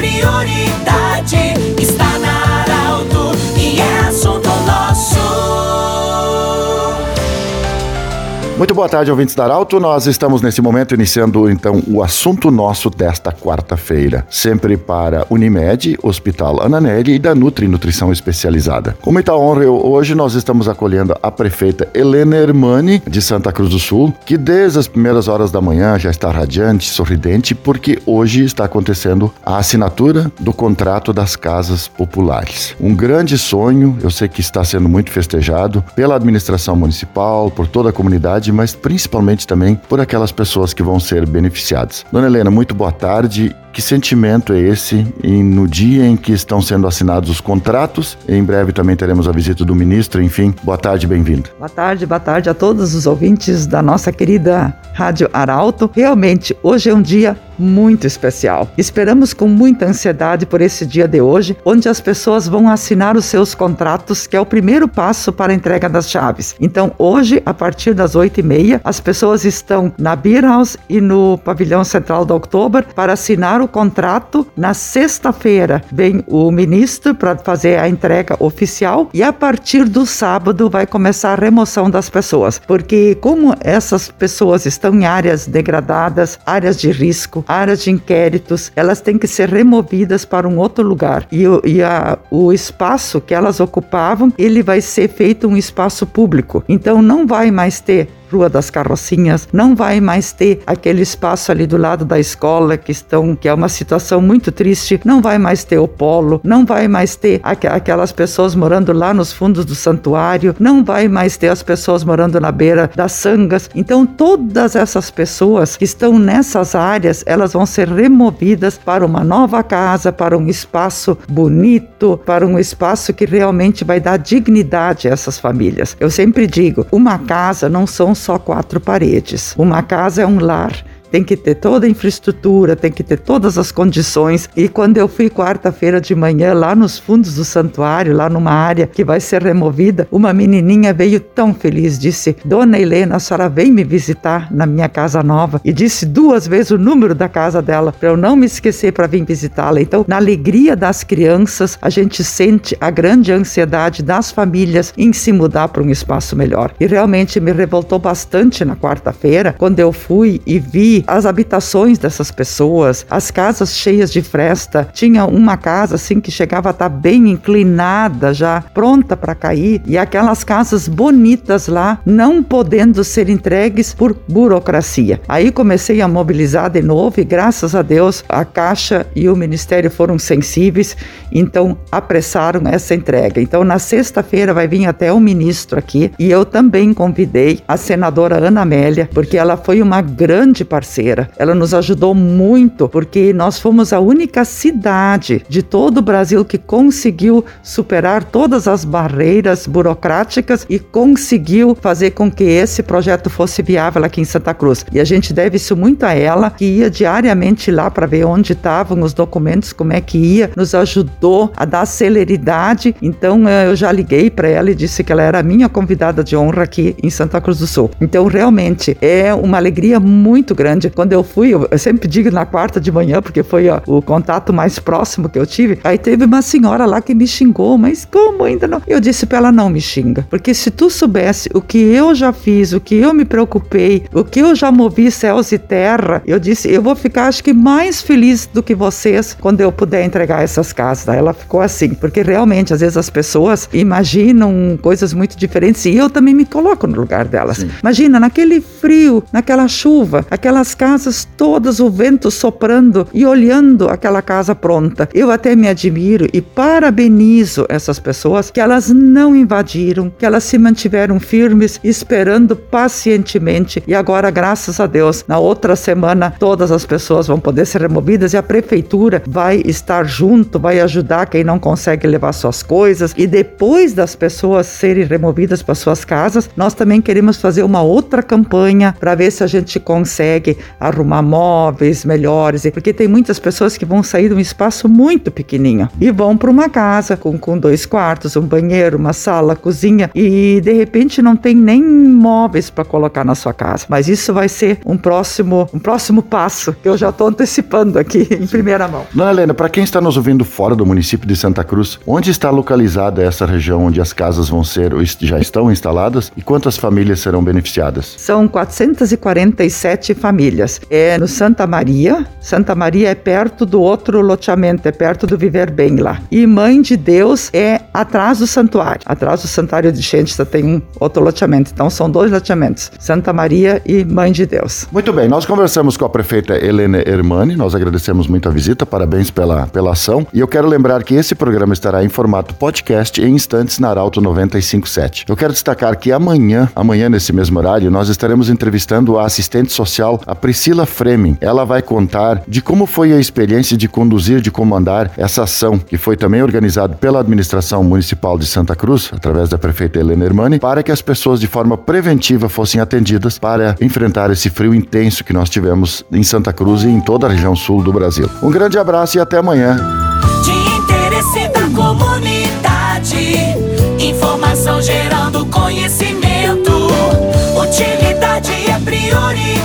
prioridade. Muito boa tarde, ouvintes da Arauto. Nós estamos nesse momento iniciando então o assunto nosso desta quarta-feira, sempre para Unimed, Hospital Ananelli e da Nutri Nutrição Especializada. Com muita honra, eu, hoje nós estamos acolhendo a prefeita Helena Hermani, de Santa Cruz do Sul, que desde as primeiras horas da manhã já está radiante, sorridente, porque hoje está acontecendo a assinatura do contrato das casas populares. Um grande sonho, eu sei que está sendo muito festejado pela administração municipal, por toda a comunidade, mas principalmente também por aquelas pessoas que vão ser beneficiadas. Dona Helena, muito boa tarde. Que sentimento é esse e no dia em que estão sendo assinados os contratos? Em breve também teremos a visita do ministro. Enfim, boa tarde, bem-vindo. Boa tarde, boa tarde a todos os ouvintes da nossa querida Rádio Arauto. Realmente, hoje é um dia muito especial. Esperamos com muita ansiedade por esse dia de hoje, onde as pessoas vão assinar os seus contratos, que é o primeiro passo para a entrega das chaves. Então, hoje, a partir das oito e meia, as pessoas estão na Beer House e no pavilhão central da Oktober para assinar o contrato. Na sexta-feira, vem o ministro para fazer a entrega oficial e a partir do sábado vai começar a remoção das pessoas, porque como essas pessoas estão em áreas degradadas, áreas de risco, áreas de inquéritos, elas têm que ser removidas para um outro lugar. E, e a, o espaço que elas ocupavam, ele vai ser feito um espaço público. Então não vai mais ter Rua das Carrocinhas, não vai mais ter aquele espaço ali do lado da escola que estão, que é uma situação muito triste, não vai mais ter o polo, não vai mais ter aqu aquelas pessoas morando lá nos fundos do santuário, não vai mais ter as pessoas morando na beira das sangas. Então todas essas pessoas que estão nessas áreas, elas vão ser removidas para uma nova casa, para um espaço bonito, para um espaço que realmente vai dar dignidade a essas famílias. Eu sempre digo, uma casa não são só quatro paredes. Uma casa é um lar tem que ter toda a infraestrutura, tem que ter todas as condições. E quando eu fui quarta-feira de manhã lá nos fundos do santuário, lá numa área que vai ser removida, uma menininha veio tão feliz, disse: "Dona Helena, a senhora vem me visitar na minha casa nova" e disse duas vezes o número da casa dela para eu não me esquecer para vir visitá-la. Então, na alegria das crianças, a gente sente a grande ansiedade das famílias em se mudar para um espaço melhor. E realmente me revoltou bastante na quarta-feira quando eu fui e vi as habitações dessas pessoas, as casas cheias de fresta. Tinha uma casa assim que chegava a estar bem inclinada, já pronta para cair, e aquelas casas bonitas lá não podendo ser entregues por burocracia. Aí comecei a mobilizar de novo e graças a Deus a Caixa e o Ministério foram sensíveis, então apressaram essa entrega. Então na sexta-feira vai vir até o ministro aqui e eu também convidei a senadora Ana Amélia, porque ela foi uma grande parceira parceira. Ela nos ajudou muito porque nós fomos a única cidade de todo o Brasil que conseguiu superar todas as barreiras burocráticas e conseguiu fazer com que esse projeto fosse viável aqui em Santa Cruz. E a gente deve isso muito a ela, que ia diariamente lá para ver onde estavam os documentos, como é que ia, nos ajudou a dar celeridade. Então eh, eu já liguei para ela e disse que ela era a minha convidada de honra aqui em Santa Cruz do Sul. Então realmente é uma alegria muito grande Quando eu fui, eu sempre digo na quarta de manhã, porque foi ó, o contato mais próximo que eu tive. Aí teve uma senhora lá que me xingou, mas como ainda não? Eu disse para ela: não me xinga, porque se tu soubesse o que eu já fiz, o que eu me preocupei, o que eu já movi céus e terra, eu disse: eu vou ficar, acho que mais feliz do que vocês quando eu puder entregar essas casas. Ela ficou assim, porque realmente às vezes as pessoas imaginam coisas muito diferentes e eu também me coloco no lugar delas. Sim. Imagina naquele frio, naquela chuva, aquelas casas todas, o vento soprando e olhando aquela casa pronta. Eu até me admiro e parabenizo essas pessoas que elas não invadiram, que elas se mantiveram firmes, esperando pacientemente. E agora, graças a Deus, na outra semana, todas as pessoas vão poder ser removidas e a prefeitura vai estar junto, vai ajudar quem não consegue levar suas coisas. E depois das pessoas serem removidas para suas casas, nós também queremos fazer uma outra campanha para ver se a gente consegue que arrumar móveis melhores, porque tem muitas pessoas que vão sair de um espaço muito pequenininho e vão para uma casa com, com dois quartos, um banheiro, uma sala, cozinha e de repente não tem nem móveis para colocar na sua casa. Mas isso vai ser um próximo, um próximo passo que eu já estou antecipando aqui em primeira mão. Dona Helena, para quem está nos ouvindo fora do município de Santa Cruz, onde está localizada essa região onde as casas vão ser ou já estão instaladas e quantas famílias serão beneficiadas? São 447 famílias. É no Santa Maria. Santa Maria é perto do outro loteamento, é perto do Viver Bem lá. E Mãe de Deus é atrás do santuário. Atrás do santuário de Xentista tem um outro loteamento. Então são dois loteamentos: Santa Maria e Mãe de Deus. Muito bem, nós conversamos com a prefeita Helena Hermani, nós agradecemos muito a visita, parabéns pela, pela ação. E eu quero lembrar que esse programa estará em formato podcast em instantes na Arauto 957. Eu quero destacar que amanhã, amanhã nesse mesmo horário, nós estaremos entrevistando a assistente social, a Priscila Fremen. Ela vai contar de como foi a experiência de conduzir, de comandar essa ação, que foi também organizada pela administração municipal de Santa Cruz, através da prefeita Helena Hermani, para que as pessoas de forma preventiva fossem atendidas para enfrentar esse frio intenso que nós tivemos em Santa Cruz e em toda a região sul do Brasil. Um grande abraço e até amanhã. Informação gerando conhecimento. Utilidade é prioridade.